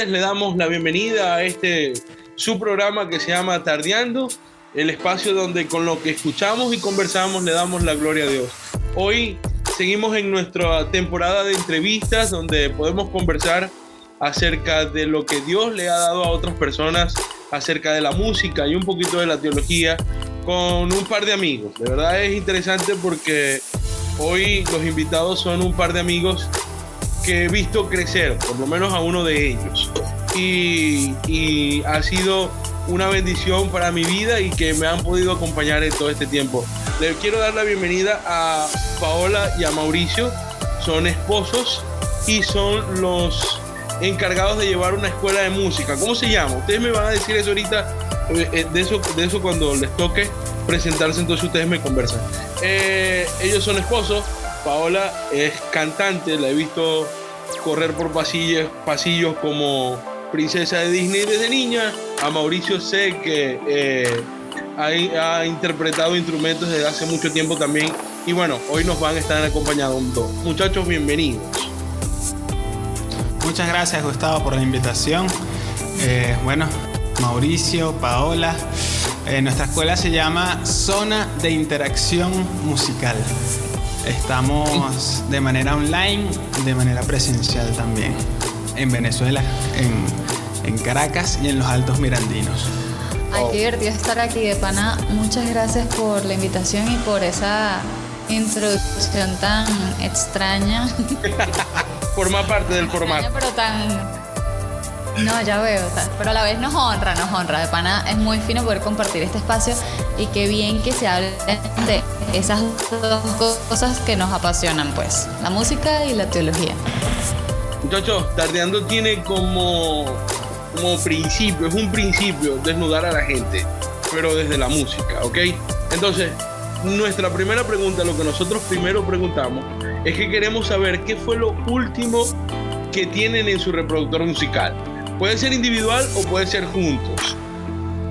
tardes, le damos la bienvenida a este su programa que se llama Tardeando, el espacio donde con lo que escuchamos y conversamos le damos la gloria a Dios. Hoy seguimos en nuestra temporada de entrevistas donde podemos conversar acerca de lo que Dios le ha dado a otras personas, acerca de la música y un poquito de la teología con un par de amigos. De verdad es interesante porque hoy los invitados son un par de amigos que he visto crecer, por lo menos a uno de ellos. Y, ha sido una bendición para mi vida y que me han podido acompañar en todo este tiempo. Le quiero dar la bienvenida a Paola y a Mauricio. Son esposos y son los encargados de llevar una escuela de música. ¿Cómo se llama? Ustedes me van a decir eso ahorita, eh, eh, de eso, de eso cuando les toque presentarse, entonces ustedes me conversan. Eh, ellos son esposos, Paola es cantante, la he visto correr por pasillos, pasillos como princesa de Disney desde niña. A Mauricio sé que eh, ha, interpretado instrumentos desde hace mucho tiempo también. Y bueno, hoy nos van a estar acompañando. Muchachos, bienvenidos. Muchas gracias Gustavo por la invitación. Eh, bueno, Mauricio, Paola, eh, nuestra escuela se llama Zona de Interacción Musical. Estamos de manera online, de manera presencial también, en Venezuela, en, en Caracas y en los Altos Mirandinos. Ay, qué divertido estar aquí de pana. Muchas gracias por la invitación y por esa introducción tan extraña. Forma parte del formato. Extraña, pero tan No, ya veo, pero a la vez nos honra, nos honra. De pana es muy fino poder compartir este espacio y qué bien que se hable de esas dos cosas que nos apasionan, pues, la música y la teología. Muchachos, Tardeando tiene como, como principio, es un principio desnudar a la gente, pero desde la música, ¿ok? Entonces, nuestra primera pregunta, lo que nosotros primero preguntamos, es que queremos saber qué fue lo último que tienen en su reproductor musical. Puede ser individual o puede ser juntos.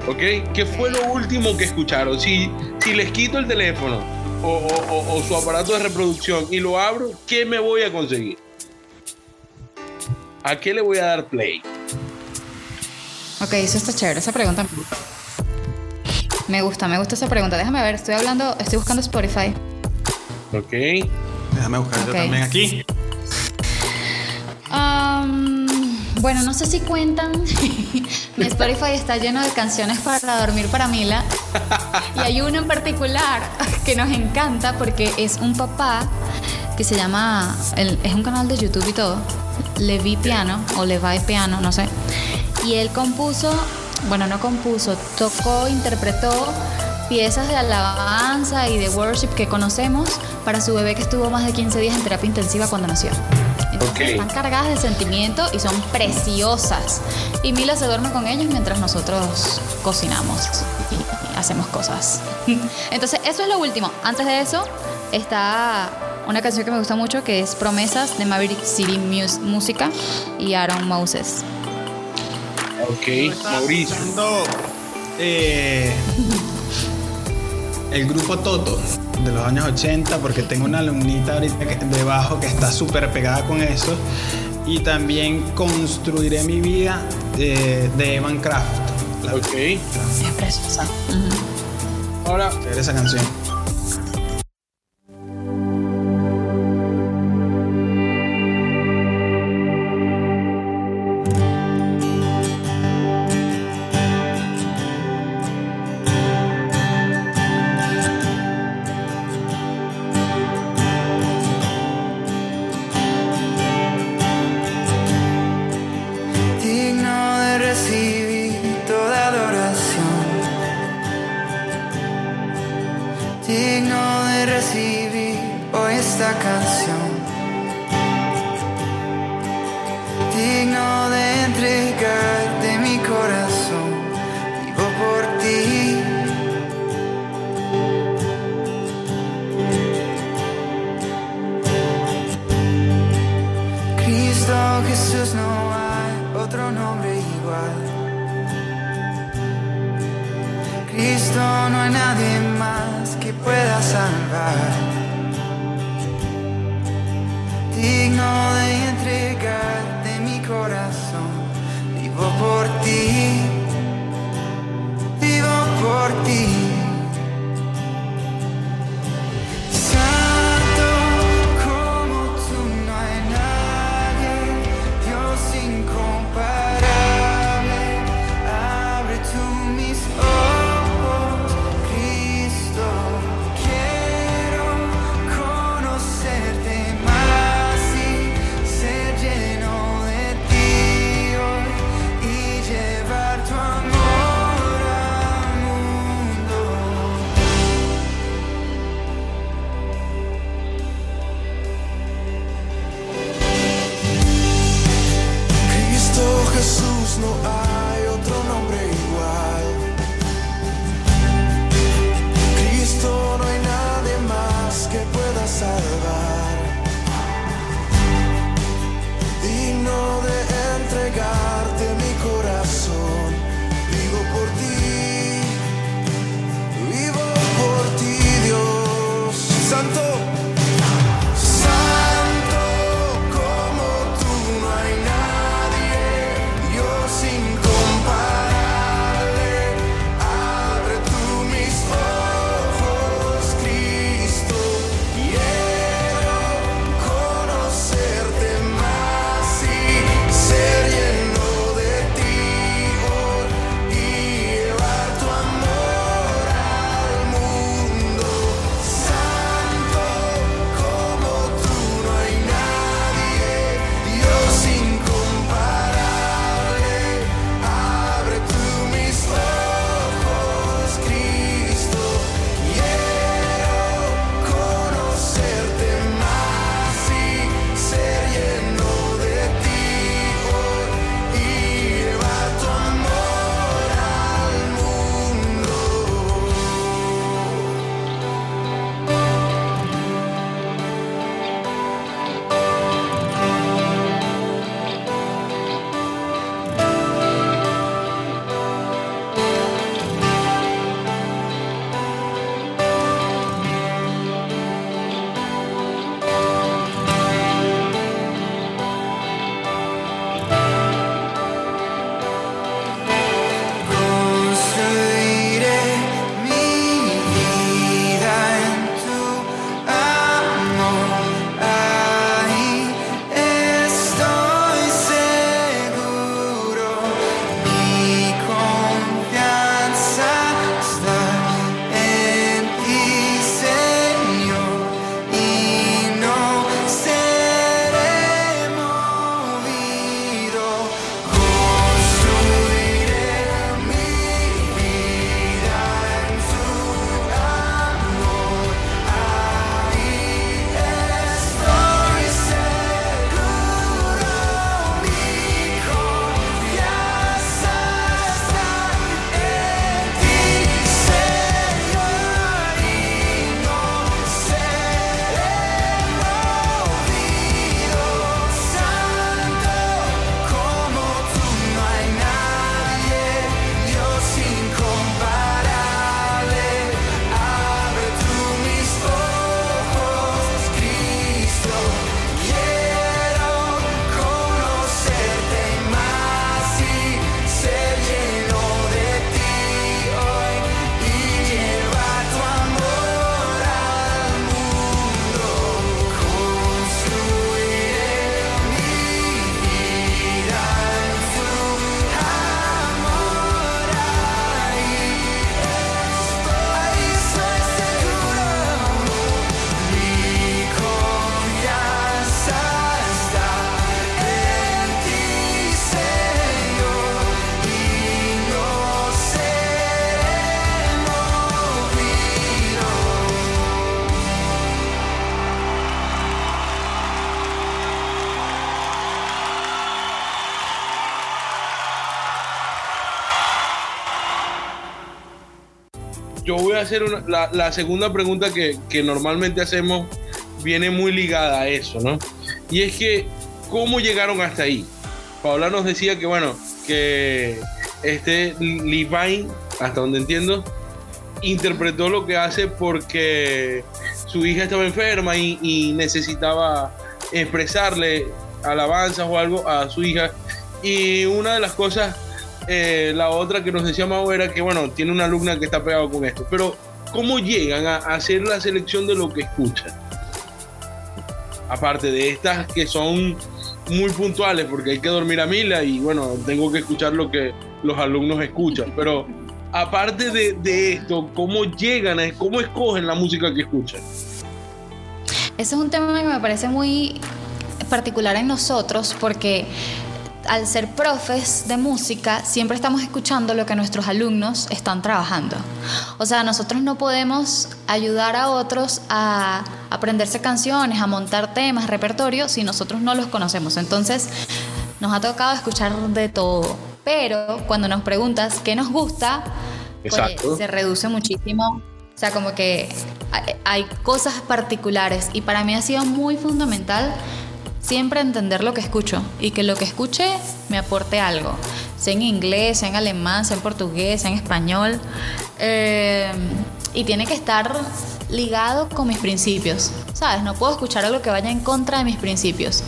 ¿Ok? ¿Qué fue lo último que escucharon? Si, si les quito el teléfono o, o- o- o su aparato de reproducción y lo abro, ¿qué me voy a conseguir? ¿A qué le voy a dar play? Ok, eso está chévere, esa pregunta. Me gusta, me gusta esa pregunta. Déjame ver, estoy hablando, estoy buscando Spotify. ¿Ok? Déjame buscar yo Ok. también aquí. Bueno, no sé si cuentan. Mi Spotify está lleno de canciones para dormir para Mila. Y hay uno en particular que nos encanta porque es un papá que se llama. es un canal de YouTube y todo. Levi Piano o Levi Piano, no sé. Y él compuso, bueno, no compuso, tocó, interpretó piezas de alabanza y de worship que conocemos para su bebé que estuvo más de 15 días en terapia intensiva cuando nació. Están cargadas de sentimiento y son preciosas. Y Mila se duerme con ellos mientras nosotros cocinamos y hacemos cosas. Entonces, eso es lo último. Antes de eso, está una canción que me gusta mucho que es Promesas de Maverick City Mus- Música y Aaron Moses. Ok, Mauricio. eh, el grupo Toto de los años 80 porque tengo una alumnita ahorita debajo que está súper pegada con eso y también construiré mi vida de, de Evan Kraft la Ok. Es preciosa. Ujú. Ahora, chévere esa canción Jesús no hay otro nombre igual. Cristo no hay nadie más que pueda salvar. Digno de entregarte mi corazón. Vivo por ti. Vivo por ti. Hacer una- la, segunda pregunta que, que normalmente hacemos, viene muy ligada a eso, ¿no? Y es que, ¿cómo llegaron hasta ahí? Paola nos decía que, bueno, que este Levine, hasta donde entiendo, interpretó lo que hace porque su hija estaba enferma y, y necesitaba expresarle alabanzas o algo a su hija. Y una de las cosas, eh, la otra que nos decía Mau era que, bueno, tiene una alumna que está pegado con esto. Pero, ¿cómo llegan a, hacer la selección de lo que escuchan? Aparte de estas que son muy puntuales, porque hay que dormir a mila y, bueno, tengo que escuchar lo que los alumnos escuchan. Pero, aparte de, de esto, ¿cómo llegan, a, cómo escogen la música que escuchan? Ese es un tema que me parece muy particular en nosotros porque al ser profes de música siempre estamos escuchando lo que nuestros alumnos están trabajando. O sea, nosotros no podemos ayudar a otros a aprenderse canciones, a montar temas, repertorio, si nosotros no los conocemos. Entonces, nos ha tocado escuchar de todo. Pero cuando nos preguntas qué nos gusta, pues, se reduce muchísimo. O sea, como que hay cosas particulares y para mí ha sido muy fundamental siempre entender lo que escucho y que lo que escuche me aporte algo, sea en inglés, sea en alemán, sea en portugués, sea en español. Eh, y tiene que estar ligado con mis principios, ¿sabes? No puedo escuchar algo que vaya en contra de mis principios.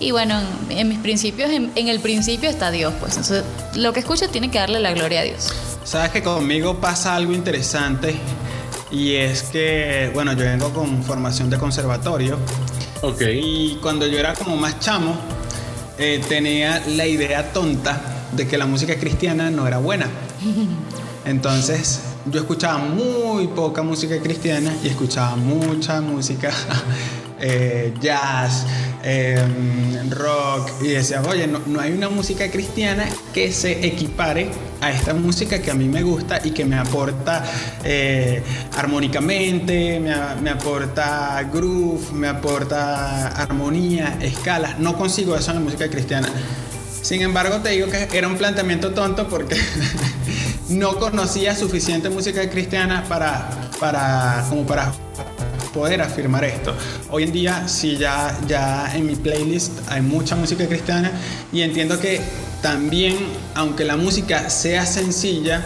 Y bueno, en, mis principios, en, en el principio está Dios, pues. Entonces, lo que escucho tiene que darle la gloria a Dios. Sabes que conmigo pasa algo interesante y es que, bueno, yo vengo con formación de conservatorio Ok. y cuando yo era como más chamo, eh, tenía la idea tonta de que la música cristiana no era buena. Entonces yo escuchaba muy poca música cristiana y escuchaba mucha música eh, jazz, eh, rock y decía, oye, no, no hay una música cristiana que se equipare a esta música que a mí me gusta y que me aporta eh, armónicamente, me, me aporta groove, me aporta armonía, escalas. No consigo eso en la música cristiana. Sin embargo, te digo que era un planteamiento tonto porque no conocía suficiente música cristiana para, para, como para poder afirmar esto. Hoy en día sí ya, ya en mi playlist hay mucha música cristiana y entiendo que también, aunque la música sea sencilla,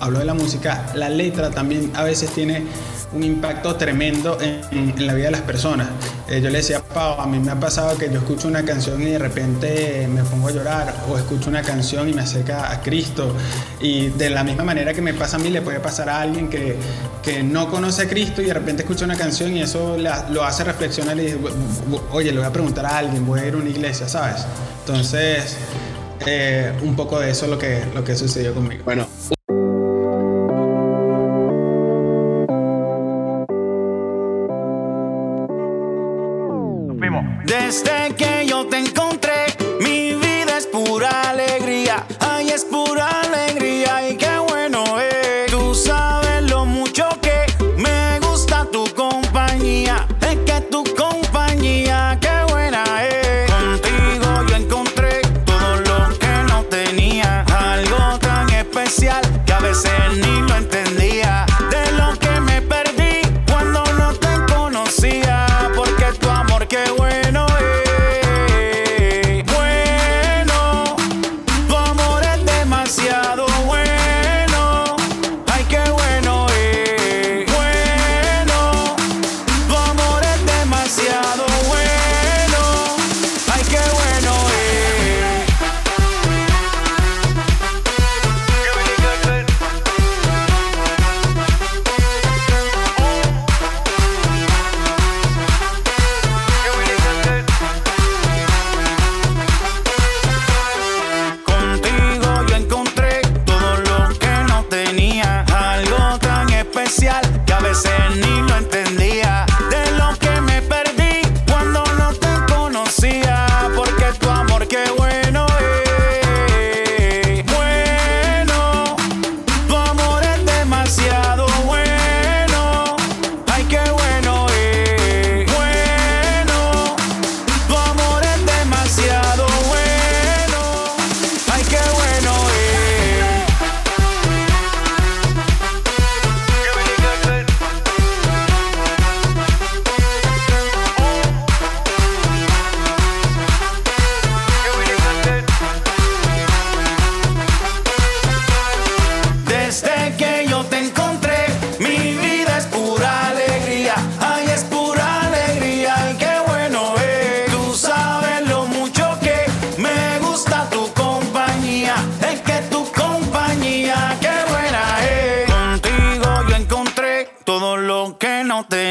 hablo de la música, la letra también a veces tiene un impacto tremendo en, la vida de las personas. Eh, yo le decía a Pau, a mí me ha pasado que yo escucho una canción y de repente me pongo a llorar, o escucho una canción y me acerca a Cristo. Y de la misma manera que me pasa a mí, le puede pasar a alguien que, que no conoce a Cristo y de repente escucha una canción y eso la- lo hace reflexionar y dice, "Bu- bu- oye, le voy a preguntar a alguien, voy a ir a una iglesia, ¿sabes? Entonces, eh, un poco de eso es lo que, lo que sucedió conmigo. Bueno, Desde que yo te encontré,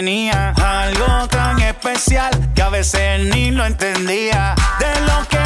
Algo tan especial que a veces ni lo entendía. De lo que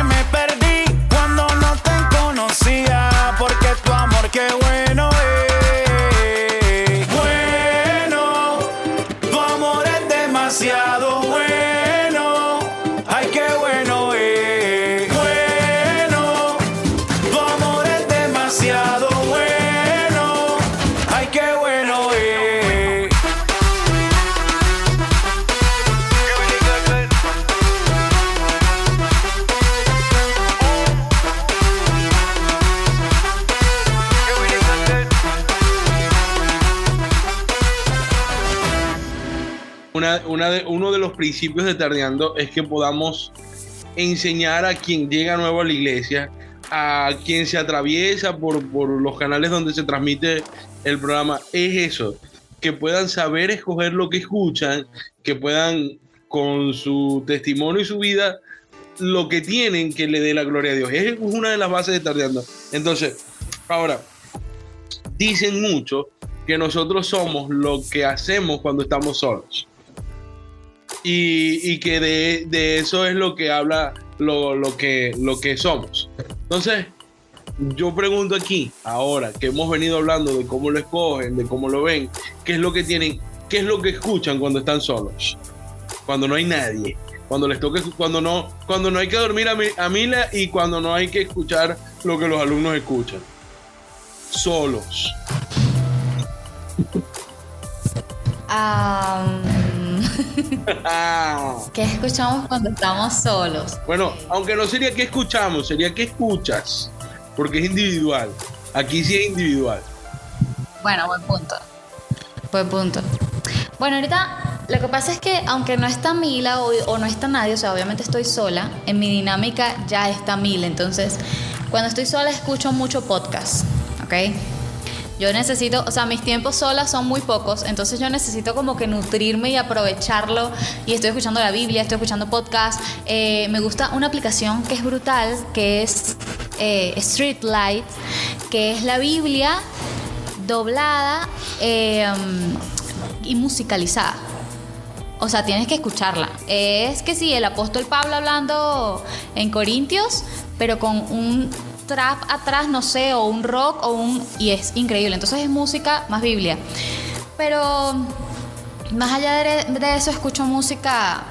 principios de Tardeando es que podamos enseñar a quien llega nuevo a la iglesia, a quien se atraviesa por, por los canales donde se transmite el programa, es eso, que puedan saber escoger lo que escuchan, que puedan con su testimonio y su vida lo que tienen que le dé la gloria a Dios. Es una de las bases de Tardeando. Entonces, ahora, dicen mucho que nosotros somos lo que hacemos cuando estamos solos. Y, y que de, de eso es lo que habla lo, lo que, lo que somos. Entonces, yo pregunto aquí, ahora que hemos venido hablando de cómo lo escogen, de cómo lo ven, qué es lo que tienen, qué es lo que escuchan cuando están solos, cuando no hay nadie, cuando les toca, cuando no, cuando no hay que dormir a, mi- a Mila y cuando no hay que escuchar lo que los alumnos escuchan. Solos. Ah. ¿Qué escuchamos cuando estamos solos? Bueno, aunque no sería que escuchamos, sería que escuchas, porque es individual. Aquí sí es individual. Bueno, buen punto. Buen punto. Bueno, ahorita lo que pasa es que aunque no está Mila o, o no está nadie, o sea, obviamente estoy sola, en mi dinámica ya está Mila. Entonces, cuando estoy sola escucho mucho podcast, ¿ok? Yo necesito, o sea, mis tiempos solas son muy pocos, entonces yo necesito como que nutrirme y aprovecharlo. Y estoy escuchando la Biblia, estoy escuchando podcast. Eh, me gusta una aplicación que es brutal, que es eh, Streetlight, que es la Biblia doblada eh, y musicalizada. O sea, tienes que escucharla. Es que sí, el apóstol Pablo hablando en Corintios, pero con un trap atrás, no sé, o un rock, o un... Y es increíble. Entonces es música más Biblia. Pero más allá de, de eso, escucho música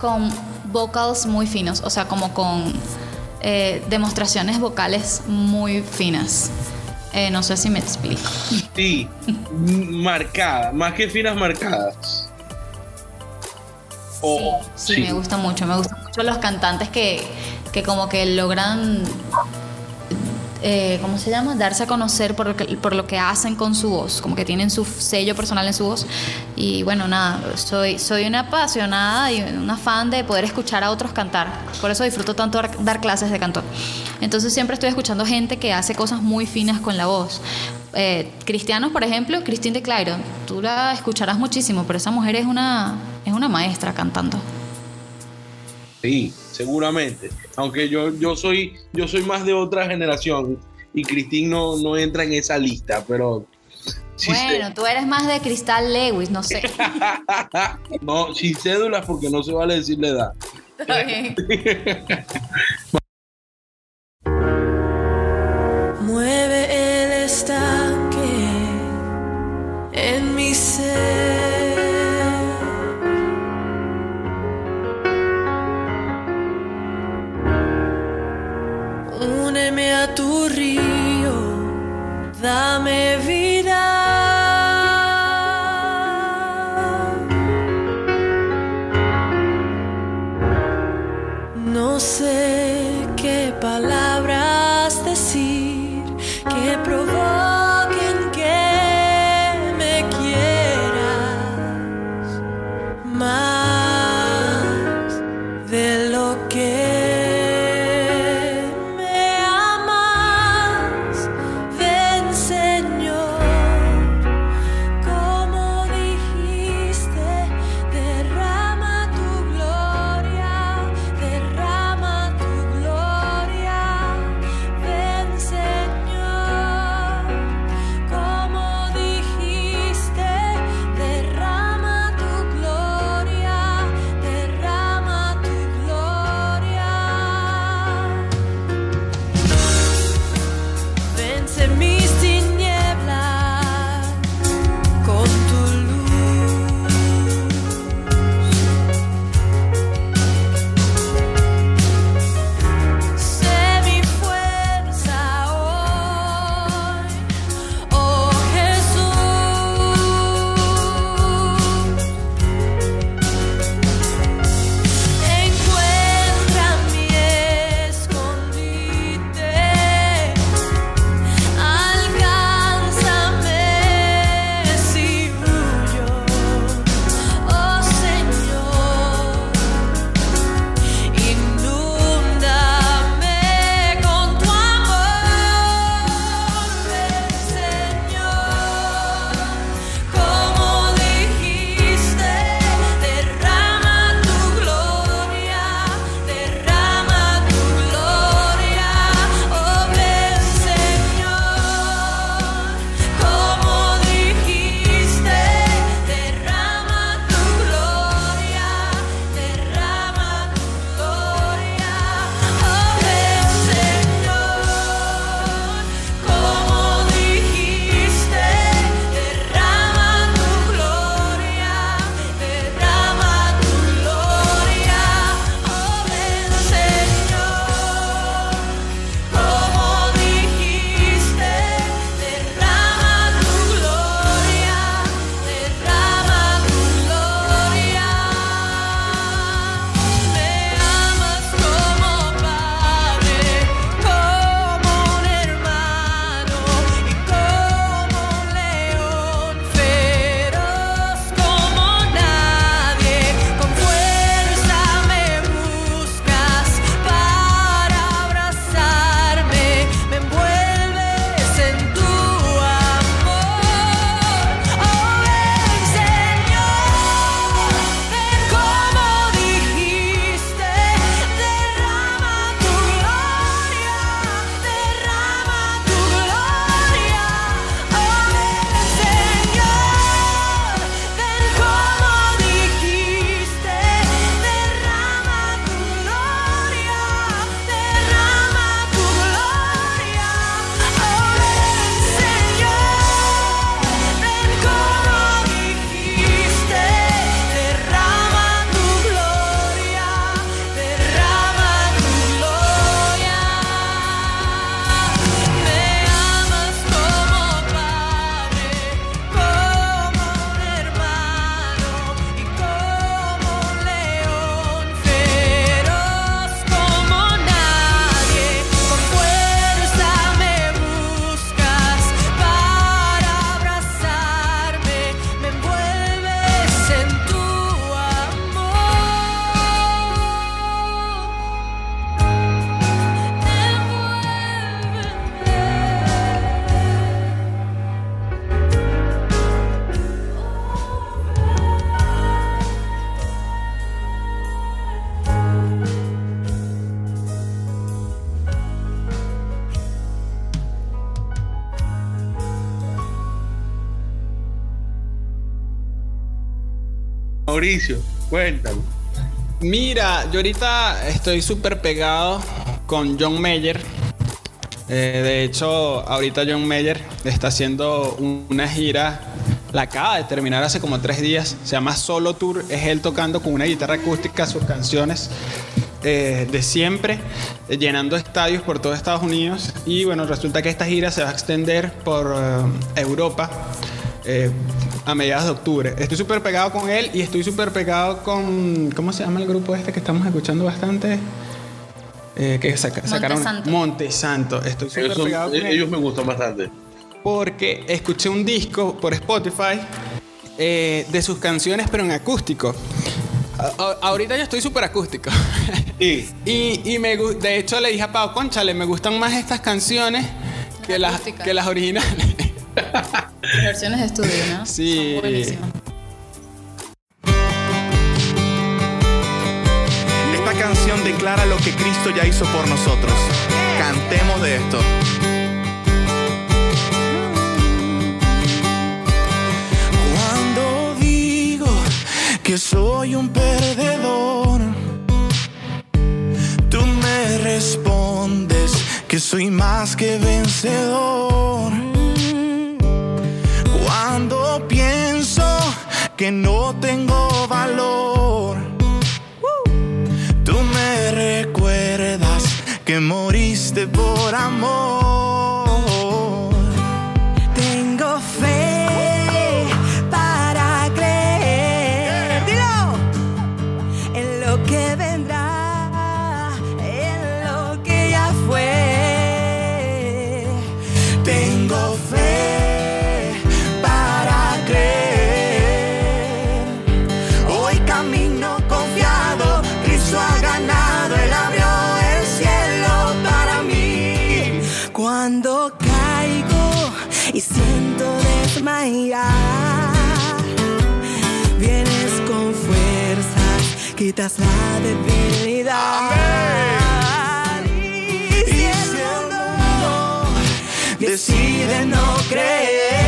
con vocals muy finos, o sea, como con eh, demostraciones vocales muy finas. Eh, no sé si me explico. Sí, marcada, más que finas marcadas. O- Sí, sí, me gusta mucho. Me gustan mucho los cantantes que, que como que logran, eh, ¿cómo se llama? Darse a conocer por lo, que, por lo que hacen con su voz, como que tienen su sello personal en su voz. Y bueno, nada, soy, soy una apasionada y una fan de poder escuchar a otros cantar. Por eso disfruto tanto dar, dar clases de canto. Entonces siempre estoy escuchando gente que hace cosas muy finas con la voz. Eh, cristianos, por ejemplo, Christine de Clairo, tú la escucharás muchísimo, pero esa mujer es una, es una maestra cantando. Sí, seguramente. Aunque yo, yo soy, yo soy más de otra generación y Cristín no, no entra en esa lista, pero sí bueno, tú eres más de Cristal Lewis, no sé. sé- no, sin cédulas porque no se vale decir la edad. Está bien. Mueve el estanque en mi ser. Cuéntame. Mira, yo ahorita estoy súper pegado con John Mayer. Eh, de hecho, ahorita John Mayer está haciendo un- una gira, la acaba de terminar hace como tres días, se llama Solo Tour, es él tocando con una guitarra acústica sus canciones eh, de siempre, llenando estadios por todo Estados Unidos. Y bueno, resulta que esta gira se va a extender por eh, Europa a mediados de octubre. Estoy súper pegado con él y estoy súper pegado con. ¿Cómo se llama el grupo este que estamos escuchando bastante? Eh, que saca- sacaron Montesanto. Montesanto. Estoy súper son- pegado con él ellos me gustan bastante. porque escuché un disco por Spotify eh, de sus canciones, pero en acústico. A- ahorita yo estoy súper acústico. Sí. y y me, de hecho le dije a Pau, conchale, me gustan más estas canciones que las, que las originales. Versiones de estudio, ¿no? Sí. Son buenísimas. Esta canción declara lo que Cristo ya hizo por nosotros. Cantemos de esto. Cuando digo que soy un perdedor, tú me respondes que soy más que vencedor. Que no tengo valor, Tú me recuerdas que moriste por amor. Vienes con fuerzas, quitas la debilidad. Y si el mundo decide no creer,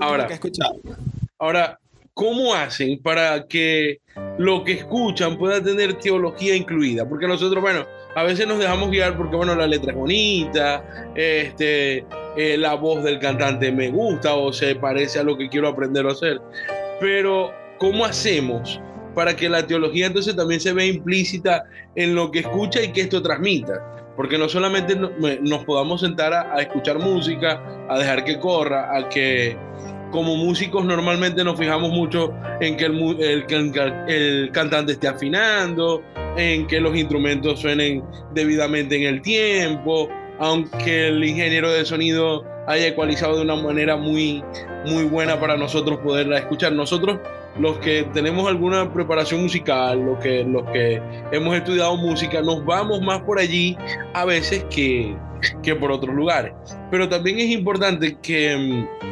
Ahora. que he escuchado. Ahora, ¿cómo hacen para que lo que escuchan pueda tener teología incluida? Porque nosotros, bueno, a veces nos dejamos guiar porque, bueno, la letra es bonita, este, eh, la voz del cantante me gusta o se parece a lo que quiero aprender a hacer. Pero, ¿cómo hacemos para que la teología entonces también se vea implícita en lo que escucha y que esto transmita? Porque no solamente no- me- nos podamos sentar a, escuchar música, a dejar que corra, a que como músicos normalmente nos fijamos mucho en que el, el, el cantante esté afinando, en que los instrumentos suenen debidamente en el tiempo, aunque el ingeniero de sonido haya ecualizado de una manera muy, muy buena para nosotros poderla escuchar. Nosotros, los que tenemos alguna preparación musical, los que, los que hemos estudiado música, nos vamos más por allí a veces que, que por otros lugares. Pero también es importante que... mm,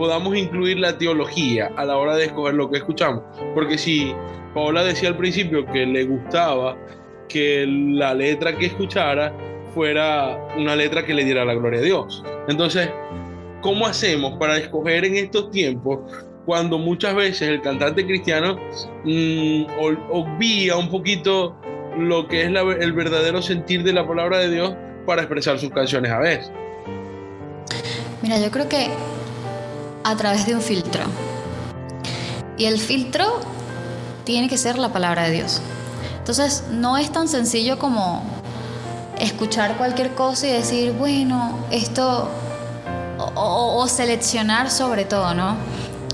podamos incluir la teología a la hora de escoger lo que escuchamos. Porque si Paola decía al principio que le gustaba que la letra que escuchara fuera una letra que le diera la gloria a Dios. Entonces, ¿cómo hacemos para escoger en estos tiempos cuando muchas veces el cantante cristiano mm, obvia un poquito lo que es el verdadero sentir de la palabra de Dios para expresar sus canciones a veces? Mira, yo creo que a través de un filtro. Y el filtro tiene que ser la palabra de Dios. Entonces, no es tan sencillo como escuchar cualquier cosa y decir, bueno, esto, o seleccionar sobre todo, ¿no?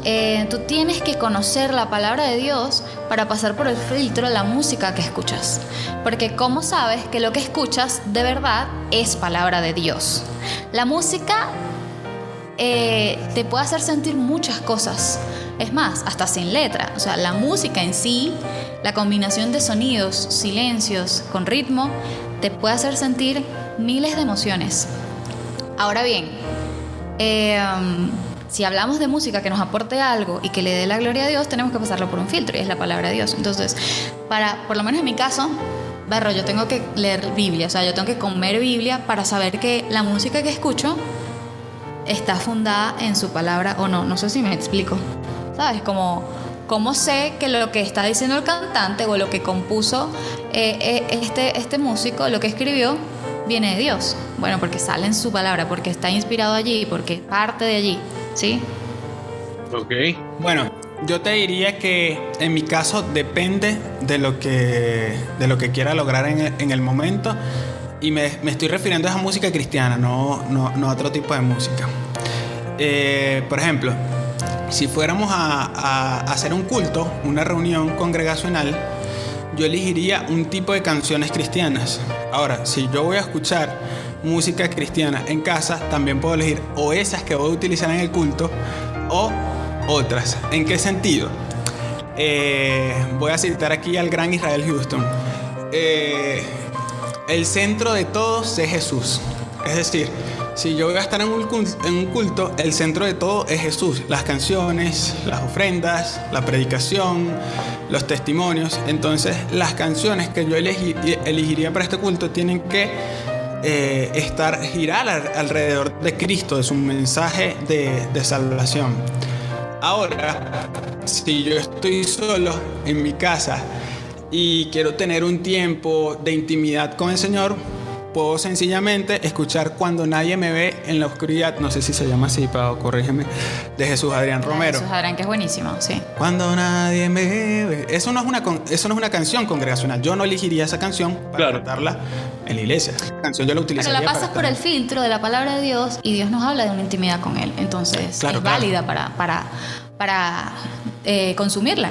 Eh, tú tienes que conocer la palabra de Dios para pasar por el filtro la música que escuchas. Porque ¿cómo sabes que lo que escuchas de verdad es palabra de Dios? La música eh, te puede hacer sentir muchas cosas. Es más, hasta sin letra. O sea, la música en sí, la combinación de sonidos, silencios, con ritmo, te puede hacer sentir miles de emociones. Ahora bien, eh, si hablamos de música que nos aporte algo y que le dé la gloria a Dios, tenemos que pasarlo por un filtro y es la palabra de Dios. Entonces, para, por lo menos en mi caso, Barro, yo tengo que leer Biblia, o sea, yo tengo que comer Biblia para saber que la música que escucho está fundada en su palabra o no. No sé si me explico. ¿Sabes? Como, ¿cómo sé que lo que está diciendo el cantante o lo que compuso eh, eh, este, este músico, lo que escribió, viene de Dios? Bueno, porque sale en su palabra, porque está inspirado allí, porque parte de allí. ¿Sí? Ok. Bueno, yo te diría que en mi caso depende de lo que, de lo que quiera lograr en el, en el momento. Y me, me estoy refiriendo a esa música cristiana, no, no, no a otro tipo de música. Eh, por ejemplo, si fuéramos a, a hacer un culto, una reunión congregacional, yo elegiría un tipo de canciones cristianas. Ahora, si yo voy a escuchar música cristiana en casa, también puedo elegir o esas que voy a utilizar en el culto o otras. ¿En qué sentido? Eh, voy a citar aquí al gran Israel Houston. Eh, el centro de todos es Jesús. Es decir, si yo voy a estar en un, cul- en un culto, el centro de todo es Jesús. Las canciones, las ofrendas, la predicación, los testimonios. Entonces, las canciones que yo elegi- elegiría para este culto tienen que eh, estar, girar al- alrededor de Cristo, de su mensaje de salvación. Ahora, si yo estoy solo en mi casa y quiero tener un tiempo de intimidad con el Señor, puedo sencillamente escuchar cuando nadie me ve en la oscuridad, no sé si se llama así, Pau, corrígeme, de Jesús Adrián Romero. Jesús Adrián, que es buenísimo, sí. Cuando nadie me ve. Eso no es una, con- eso no es una canción congregacional. Yo no elegiría esa canción para Claro. cantarla en la iglesia. Esa canción yo la Pero utilizaría la pasas para por el filtro de la palabra de Dios y Dios nos habla de una intimidad con Él. Entonces Claro, es claro. válida para, para, para eh, consumirla.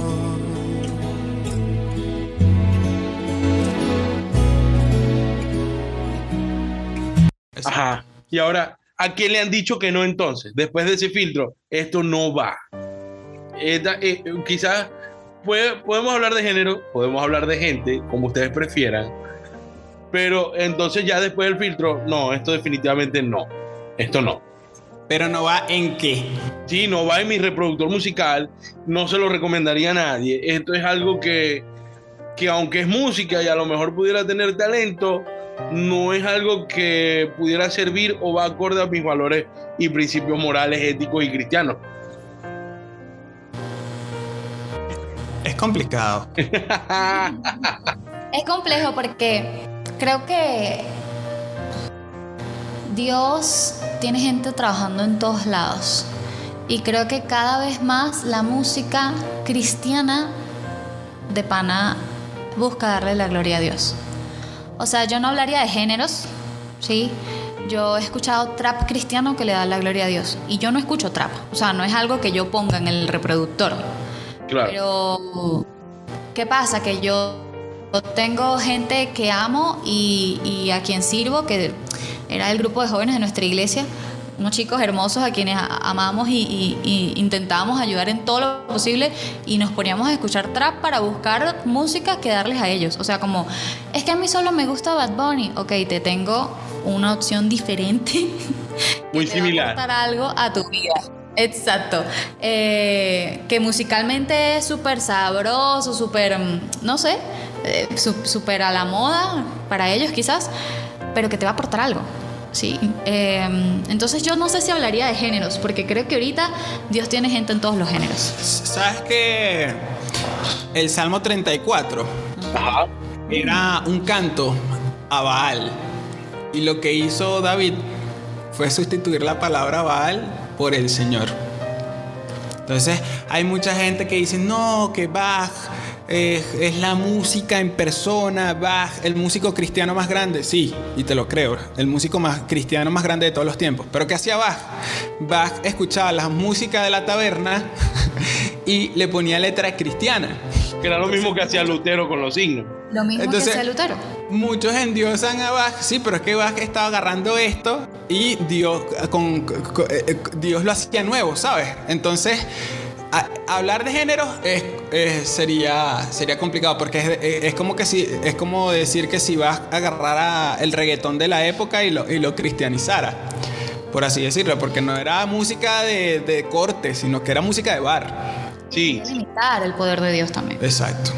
Ajá. Y ahora, ¿a quién le han dicho que no entonces? Después de ese filtro, esto no va. Esta- eh, quizás puede- podemos hablar de género, podemos hablar de gente, como ustedes prefieran, pero entonces ya después del filtro, no, esto definitivamente no. Esto no. Pero no va en qué. Sí, no va en mi reproductor musical, no se lo recomendaría a nadie. Esto es algo que, que aunque es música y a lo mejor pudiera tener talento, no es algo que pudiera servir o va acorde a mis valores y principios morales, éticos y cristianos. Es complicado. Es complejo porque creo que Dios tiene gente trabajando en todos lados. Y creo que cada vez más la música cristiana de pana busca darle la gloria a Dios. O sea, yo no hablaría de géneros, ¿sí? Yo he escuchado trap cristiano que le da la gloria a Dios. Y yo no escucho trap. O sea, no es algo que yo ponga en el reproductor. Claro. Pero, ¿qué pasa? Que yo tengo gente que amo y, y a quien sirvo, que era el grupo de jóvenes de nuestra iglesia, unos chicos hermosos a quienes amamos y, y- y intentábamos ayudar en todo lo posible y nos poníamos a escuchar trap para buscar música que darles a ellos. O sea, como, es que a mí solo me gusta Bad Bunny. Ok, te tengo una opción diferente. Muy te va a similar. aportar algo a tu vida. Exacto. Eh, que musicalmente es súper sabroso, súper, mm, no sé, eh, súper a la moda para ellos quizás, pero que te va a aportar algo. Sí. Eh, entonces yo no sé si hablaría de géneros, porque creo que ahorita Dios tiene gente en todos los géneros. ¿Sabes que el Salmo 34 Ajá. era un canto a Baal? Y lo que hizo David fue sustituir la palabra Baal por el Señor. Entonces hay mucha gente que dice, no, que Bach eh, es la música en persona, Bach, el músico cristiano más grande. Sí, y te lo creo, el músico más cristiano más grande de todos los tiempos. Pero ¿qué hacía Bach? Bach escuchaba la música de la taberna y le ponía letra cristiana. Que era lo mismo que hacía Lutero con los signos. Lo mismo Entonces- que hacía Lutero. muchos endiosan a Bach, sí, pero es que Bach estaba agarrando esto y Dios, con, con- eh, eh, Dios lo hacía nuevo, ¿sabes? Entonces, a- hablar de género es, es- sería, sería complicado porque es, es- es como que si, es como decir que si Bach agarrara el reggaetón de la época y lo, y lo cristianizara, por así decirlo, porque no era música de, de corte, sino que era música de bar. Sí, Limitar el poder de Dios también. Exacto.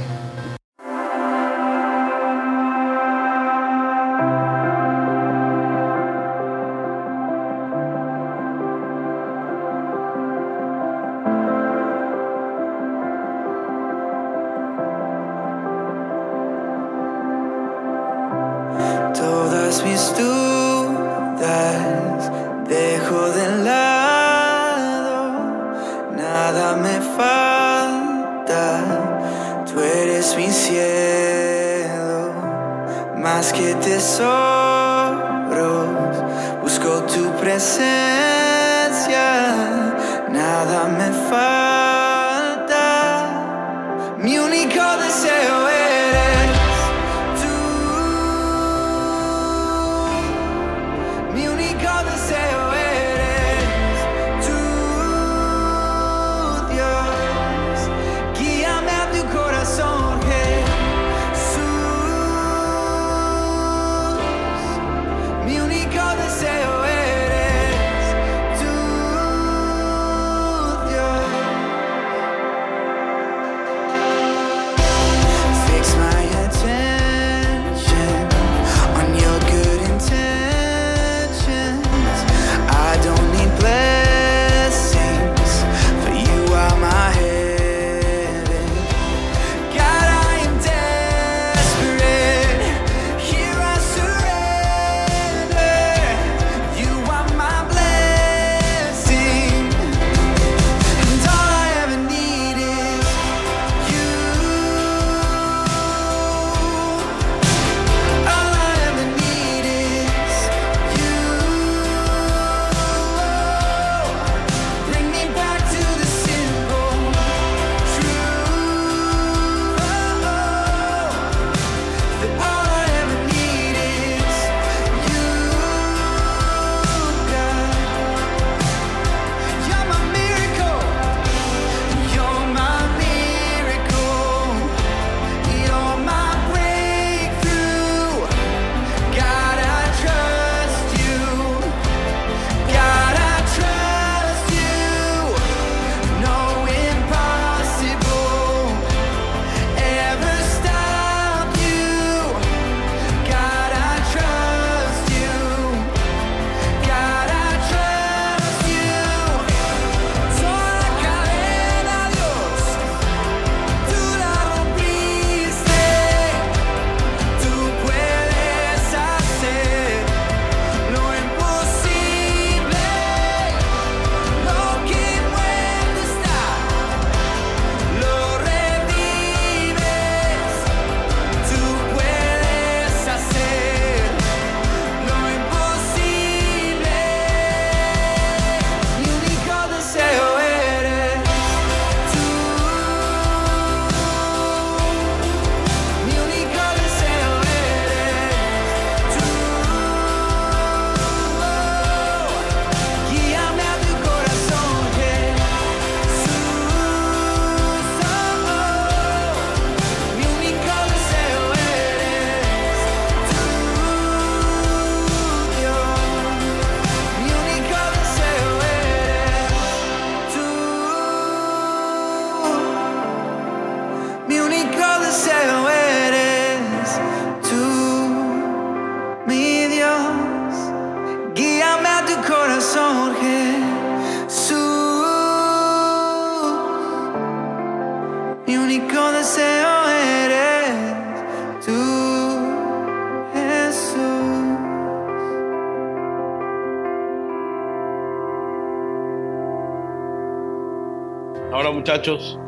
Muchachos,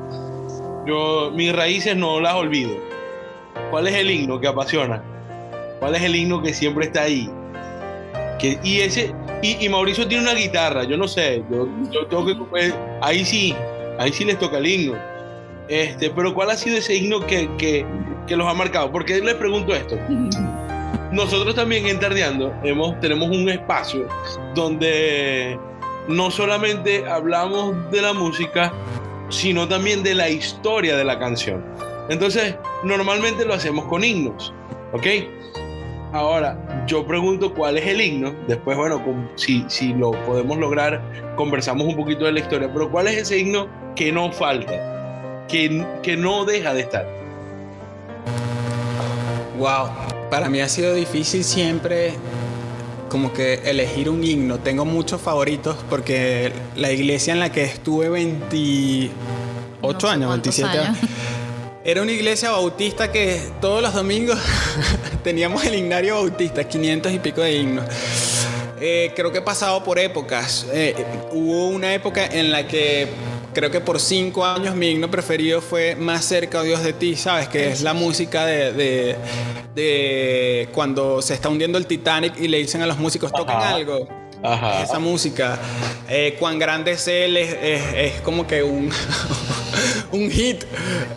yo mis raíces no las olvido. ¿Cuál es el himno que apasiona? ¿Cuál es el himno que siempre está ahí? Que, y ese, y, y Mauricio tiene una guitarra, yo no sé, yo, yo tengo que eh, ahí sí, ahí sí les toca el himno. Este, pero ¿cuál ha sido ese himno que, que, que los ha marcado? ¿Por qué les pregunto esto? nosotros también en Tardeando hemos, tenemos un espacio donde no solamente hablamos de la música, sino también de la historia de la canción. Entonces, normalmente lo hacemos con himnos, ¿ok? Ahora, yo pregunto cuál es el himno. Después, bueno, si, si lo podemos lograr, conversamos un poquito de la historia. Pero ¿cuál es ese himno que no falta? Que, que no deja de estar. Wow, para mí ha sido difícil siempre como que elegir un himno. Tengo muchos favoritos porque la iglesia en la que estuve 28 No sé años, cuántos 27 años. años, era una iglesia bautista que todos los domingos teníamos el himnario bautista, 500 y pico de himnos. Eh, creo que he pasado por épocas. Eh, hubo una época en la que creo que por cinco años mi himno preferido fue Más cerca, oh Dios de ti, ¿sabes? Que es la música de, de- de cuando se está hundiendo el Titanic y le dicen a los músicos, toquen Ajá. algo. Ajá. Esa música. Eh, cuán grande es él es, es- es como que un, un hit.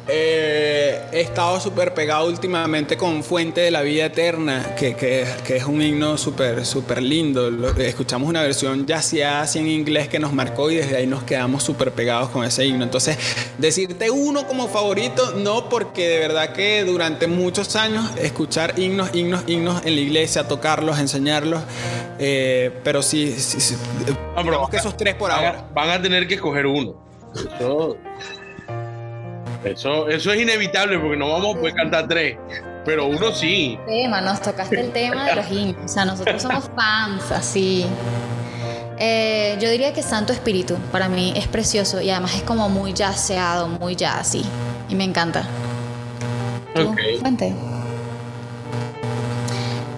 Eh, he estado súper pegado últimamente con Fuente de la Vida Eterna, que, que- que es un himno súper súper lindo. Lo- escuchamos una versión ya así en inglés que nos marcó y desde ahí nos quedamos súper pegados con ese himno. Entonces, decirte uno como favorito, no, porque de verdad que durante muchos años escuchar himnos, himnos, himnos en la iglesia, tocarlos, enseñarlos, eh, pero sí, sí, sí, pero digamos que esos tres por Van a- ahora. Van a tener que escoger uno. Eso, eso, eso es inevitable porque no vamos a poder cantar tres. Pero uno sí. tema, nos tocaste el tema de los himnos. O sea, nosotros somos fans, así. Eh, yo diría que Santo Espíritu, para mí es precioso y además es como muy jazzeado, muy jazzy. Y me encanta. ¿Tú, Ok. Fuente?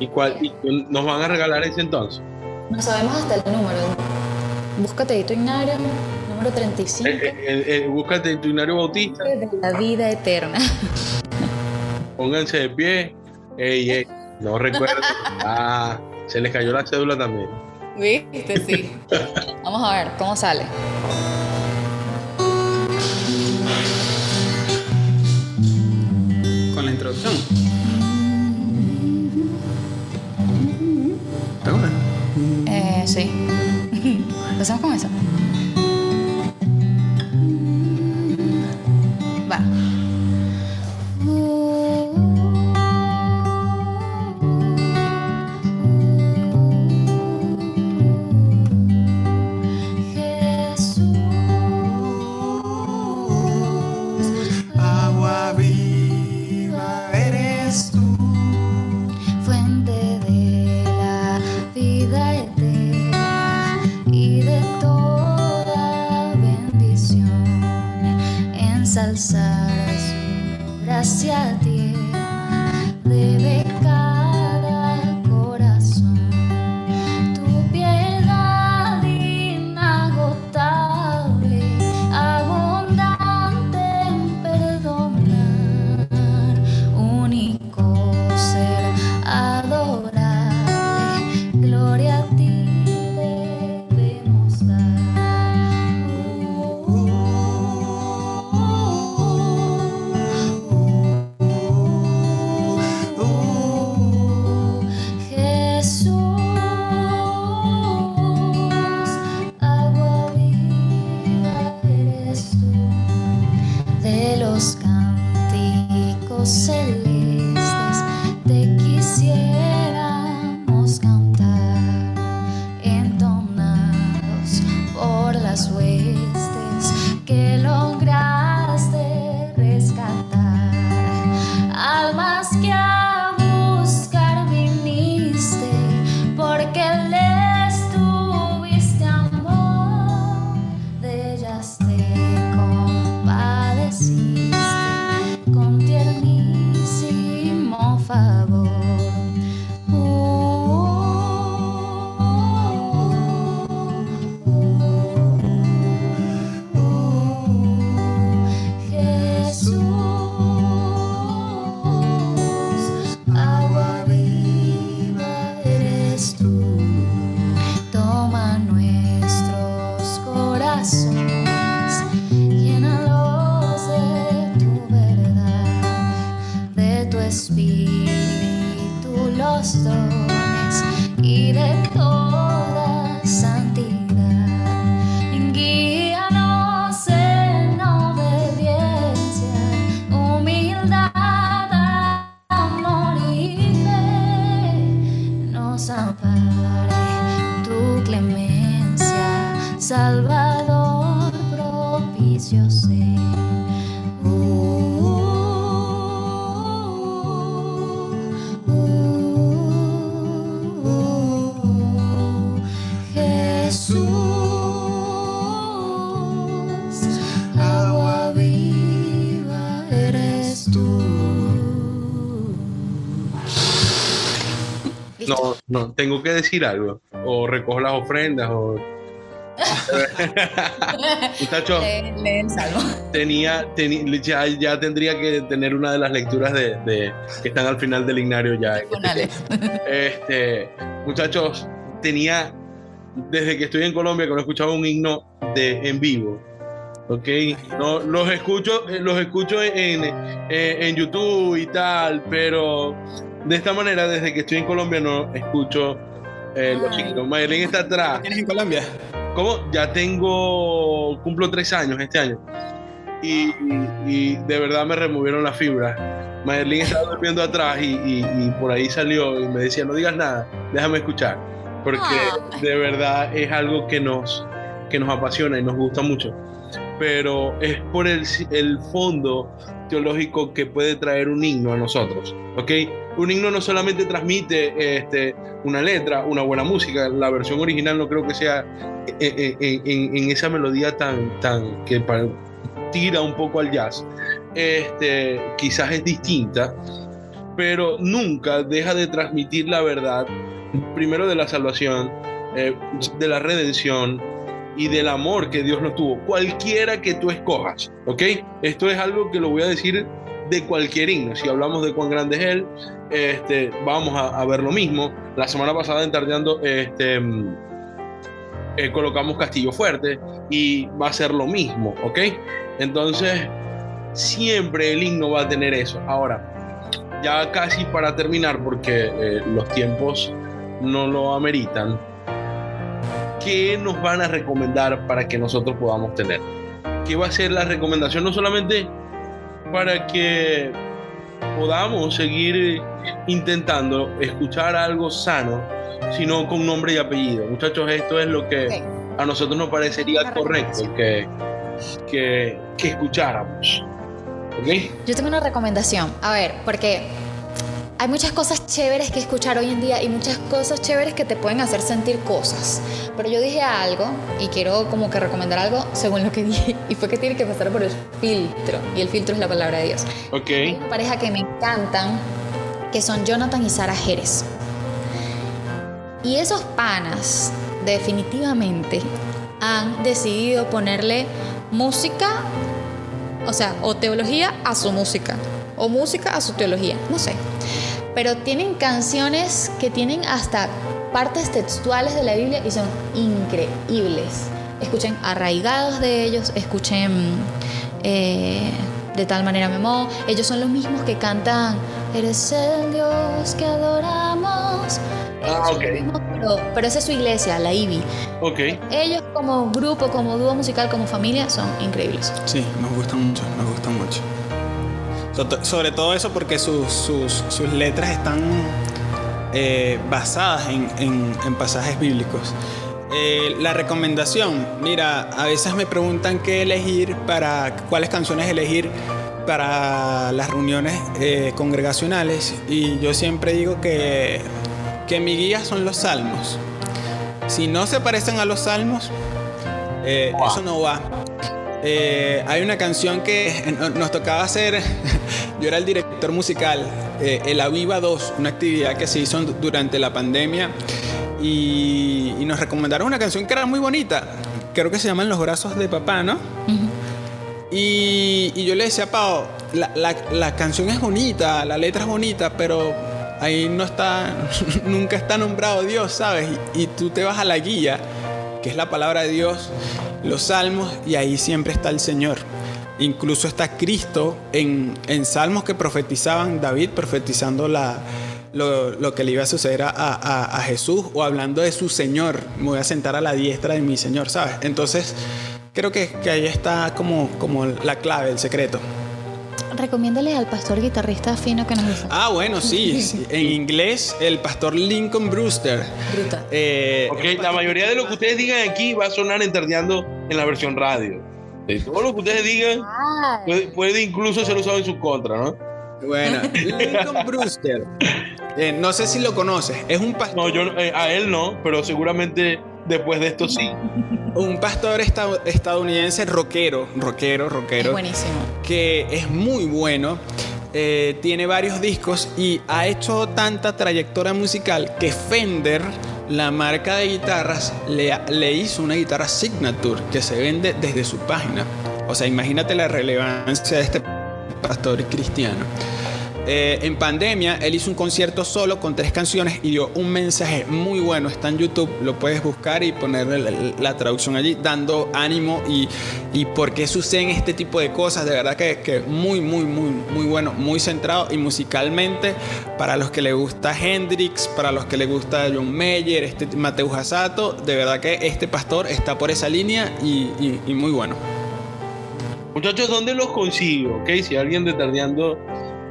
¿Y cuál? y nos van a regalar ese entonces? No sabemos hasta el número. Búscate tu ignario, número 35, Eh, eh, eh, búscate tu Hinario Bautista, de la vida eterna. pónganse de pie. Ey, ey, no recuerdo. Ah, se les cayó la cédula también. ¿Viste? Sí. Vamos a ver cómo sale. Con la introducción. ¿Te gusta? Eh, sí. Empezamos con eso. Su No, tengo que decir algo. O recojo las ofrendas, o. Muchachos, Lee, el salmo. tenía, teni- ya, ya tendría que tener una de las lecturas de, de- que están al final del ignario ya. Este, muchachos, tenía desde que estoy en Colombia que no escuchaba un himno de en vivo. ¿Ok? No, los escucho, eh, los escucho en, eh, en YouTube y tal, pero de esta manera, desde que estoy en Colombia, no escucho eh, los himnos. Mayelín está atrás. ¿Tienes en Colombia? ¿Cómo? Ya tengo, cumplo tres años este año. Y, y de verdad me removieron la fibra. Mayerlin estaba durmiendo atrás y, y- y por ahí salió y me decía, no digas nada, déjame escuchar. Porque de verdad es algo que nos, que nos apasiona y nos gusta mucho. Pero es por el, el fondo teológico que puede traer un himno a nosotros. ¿ok? Un himno no solamente transmite este, una letra, una buena música, la versión original no creo que sea en, en- en- en esa melodía tan, tan que pa- tira un poco al jazz, este, quizás es distinta, pero nunca deja de transmitir la verdad, primero de la salvación, eh, de la redención y del amor que Dios nos tuvo, cualquiera que tú escojas, ¿ok? Esto es algo que lo voy a decir de cualquier himno. Si hablamos de cuán grande es Él, este, vamos a, ver lo mismo. La semana pasada en Tardeando, este, mm, eh, colocamos Castillo Fuerte y va a ser lo mismo, ¿ok? Entonces, siempre el himno va a tener eso. Ahora, ya casi para terminar, porque eh, los tiempos no lo ameritan, ¿qué nos van a recomendar para que nosotros podamos tener? ¿Qué va a ser la recomendación no solamente para que podamos seguir intentando escuchar algo sano, sino con nombre y apellido? Muchachos, esto es lo que a nosotros nos parecería Una correcto que, que, que escucháramos. ¿Ok? Yo tengo una recomendación. A ver, porque hay muchas cosas chéveres que escuchar hoy en día y muchas cosas chéveres que te pueden hacer sentir cosas. Pero yo dije algo y quiero como que recomendar algo según lo que dije y fue que tiene que pasar por el filtro y el filtro es la palabra de Dios. Ok. Hay una pareja que me encantan que son Jonathan y Sara Jerez. Y esos panas definitivamente han decidido ponerle música, o sea, o teología a su música, o música a su teología, no sé. Pero tienen canciones que tienen hasta partes textuales de la Biblia y son increíbles. Escuchen Arraigados de ellos, escuchen eh, De tal manera me amó. Ellos son los mismos que cantan Eres el Dios que adoramos. Ah, ok. mismos, pero, pero esa es su iglesia, la IBI. Ok. Ellos como grupo, como dúo musical, como familia, son increíbles. Sí, nos gustan mucho, nos gustan mucho. So- Sobre todo eso porque sus, sus, sus letras están eh, basadas en, en- en pasajes bíblicos. Eh, la recomendación, mira, a veces me preguntan qué elegir para, cuáles canciones elegir para las reuniones eh, congregacionales y yo siempre digo que, que mi guía son los salmos. Si no se parecen a los salmos, eso no va. Eh, hay una canción que no- nos tocaba hacer, yo era el director musical, eh, el Aviva 2, una actividad que se hizo du- durante la pandemia y, y nos recomendaron una canción que era muy bonita, creo que se llama En los brazos de papá, ¿no? Y, y yo le decía a Pau, la, la- la canción es bonita, la letra es bonita, pero ahí no está, nunca está nombrado Dios, ¿sabes? Y, y tú te vas a la guía, que es la palabra de Dios, los salmos, y ahí siempre está el Señor. Incluso está Cristo en, en salmos que profetizaban, David profetizando la, lo, lo que le iba a suceder a, a- a Jesús o hablando de su Señor. Me voy a sentar a la diestra de mi Señor, ¿sabes? Entonces, creo que, que ahí está como, como la clave, el secreto. recomiéndale al pastor guitarrista fino que nos dice. Ah, bueno, sí. sí. En inglés, el pastor Lincoln Brewster. Brutal. Eh, Ok, la mayoría de lo que ustedes digan aquí va a sonar en Tardeando en la versión radio. Todo lo que ustedes digan puede, puede incluso ser usado en su contra, ¿no? Bueno, Lincoln Brewster. eh, no sé si lo conoces. Es un pastor. No, yo eh, a él no, pero seguramente después de esto sí. Un pastor esta- estadounidense rockero, rockero, Es rockero, buenísimo. que es muy bueno. eh, tiene varios discos y ha hecho tanta trayectoria musical que Fender, la marca de guitarras, le, hizo una guitarra Signature que se vende desde su página. O sea, imagínate la relevancia de este pastor cristiano. Eh, en pandemia, él hizo un concierto solo con tres canciones y dio un mensaje muy bueno. Está en YouTube, lo puedes buscar y ponerle la, traducción allí, dando ánimo y, y por qué suceden este tipo de cosas. De verdad que, que muy, muy, muy, muy bueno, muy centrado y musicalmente para los que le gusta Hendrix, para los que le gusta John Mayer, este Mateo Hasato, de verdad que este pastor está por esa línea y, y- y muy bueno. Muchachos, ¿dónde los consigo? Ok, si alguien de Tardeando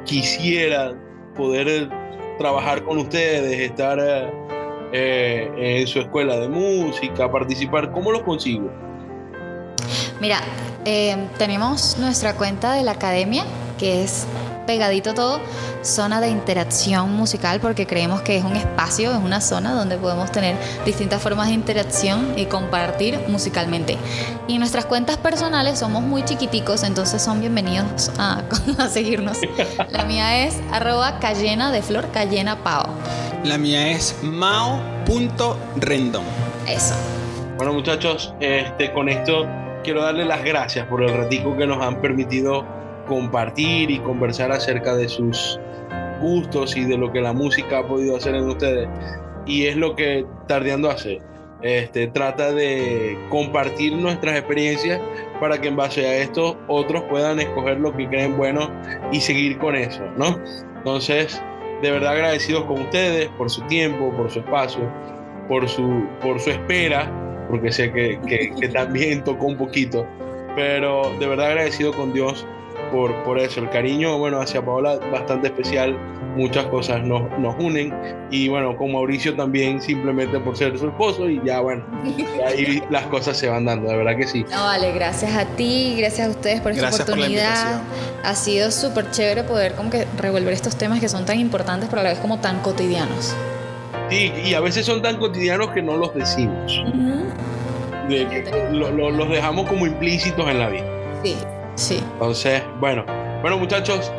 quisiera poder trabajar con ustedes, estar eh, eh, en su escuela de música, participar, ¿cómo los consigo? Mira, eh, tenemos nuestra cuenta de la academia, que es pegadito todo, zona de interacción musical, porque creemos que es un espacio, es una zona donde podemos tener distintas formas de interacción y compartir musicalmente. Y nuestras cuentas personales somos muy chiquiticos, entonces son bienvenidos a, a seguirnos. La mía es arroba cayena de flor, cayena pao. La mía es mao.rendon. Eso. Bueno, muchachos, este, con esto quiero darle las gracias por el ratico que nos han permitido compartir y conversar acerca de sus gustos y de lo que la música ha podido hacer en ustedes. Y es lo que Tardeando hace. Este, trata de compartir nuestras experiencias para que en base a esto otros puedan escoger lo que creen bueno y seguir con eso, ¿no? Entonces, de verdad agradecidos con ustedes por su tiempo, por su espacio, por su, por su espera, porque sé que, que- que también tocó un poquito, pero de verdad agradecido con Dios por, por eso. El cariño, bueno, hacia Paola bastante especial, muchas cosas nos, nos unen y bueno, con Mauricio también simplemente por ser su esposo y ya bueno, ahí las cosas se van dando, de verdad que sí. No, vale, gracias a ti, gracias a ustedes por esta Gracias por la oportunidad. invitación. ha sido súper chévere poder como que revolver estos temas que son tan importantes, pero a la vez como tan cotidianos. Sí, y a veces son tan cotidianos que no los decimos, de que lo- lo- los dejamos como implícitos en la vida. Sí, sí. Entonces, bueno, bueno muchachos,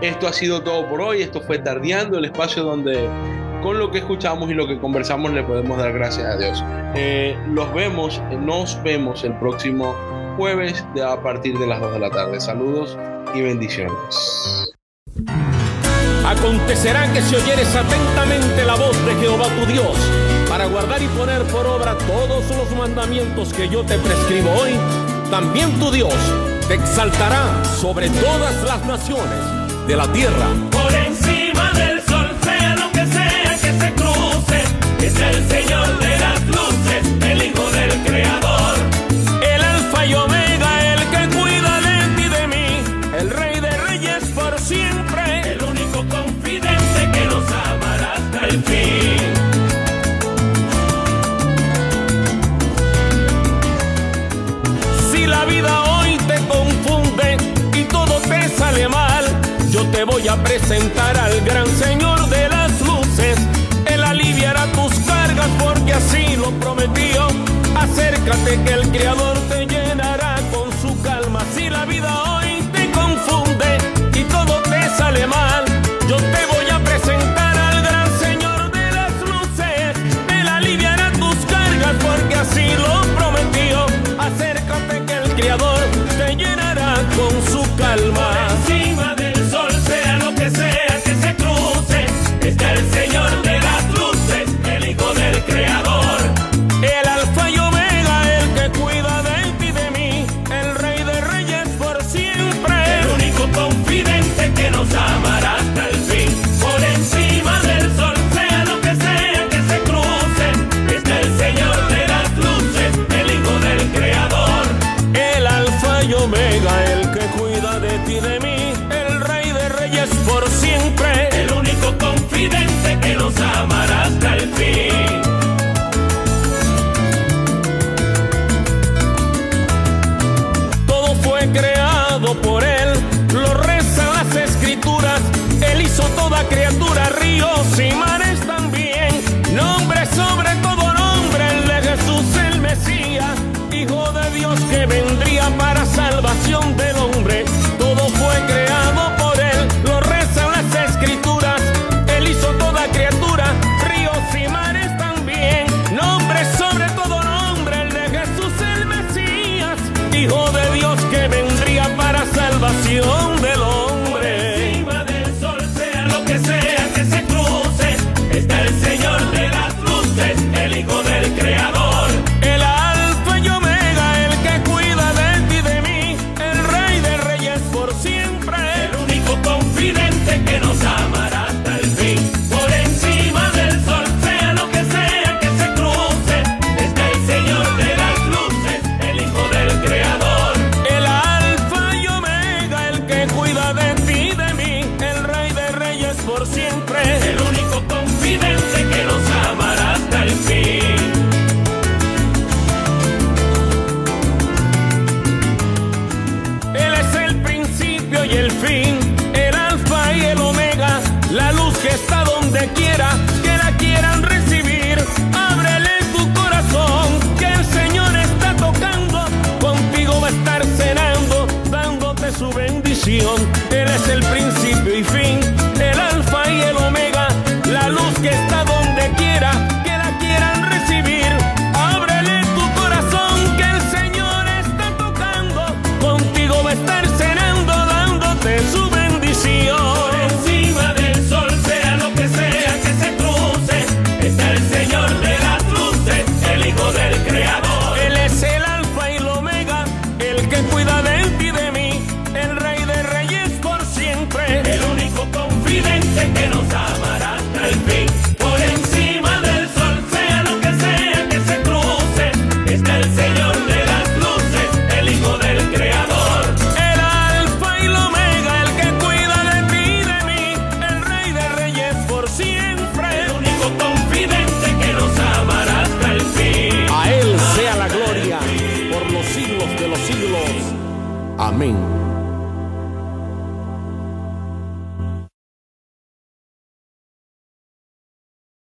esto ha sido todo por hoy. Esto fue Tardeando, el espacio donde con lo que escuchamos y lo que conversamos le podemos dar gracias a Dios. Eh, los vemos, eh, nos vemos el próximo jueves de, a partir de las 2 de la tarde. Saludos y bendiciones. Acontecerá que si oyeres atentamente la voz de Jehová tu Dios, para guardar y poner por obra todos los mandamientos que yo te prescribo hoy, también tu Dios te exaltará sobre todas las naciones de la tierra. Por encima del sol, sea lo que sea que se cruce, es el Señor de las luces, el Hijo del Creador. Voy a presentar al gran Señor de las luces. Él aliviará tus cargas porque así lo prometió. Acércate que el Creador te llenará con su calma. Si la vida hoy te confunde y todo te sale mal, yo te voy a presentar al gran Señor de las luces. Él aliviará tus cargas porque así lo prometió. Acércate que el Creador te llenará con su calma. Criatura, ríos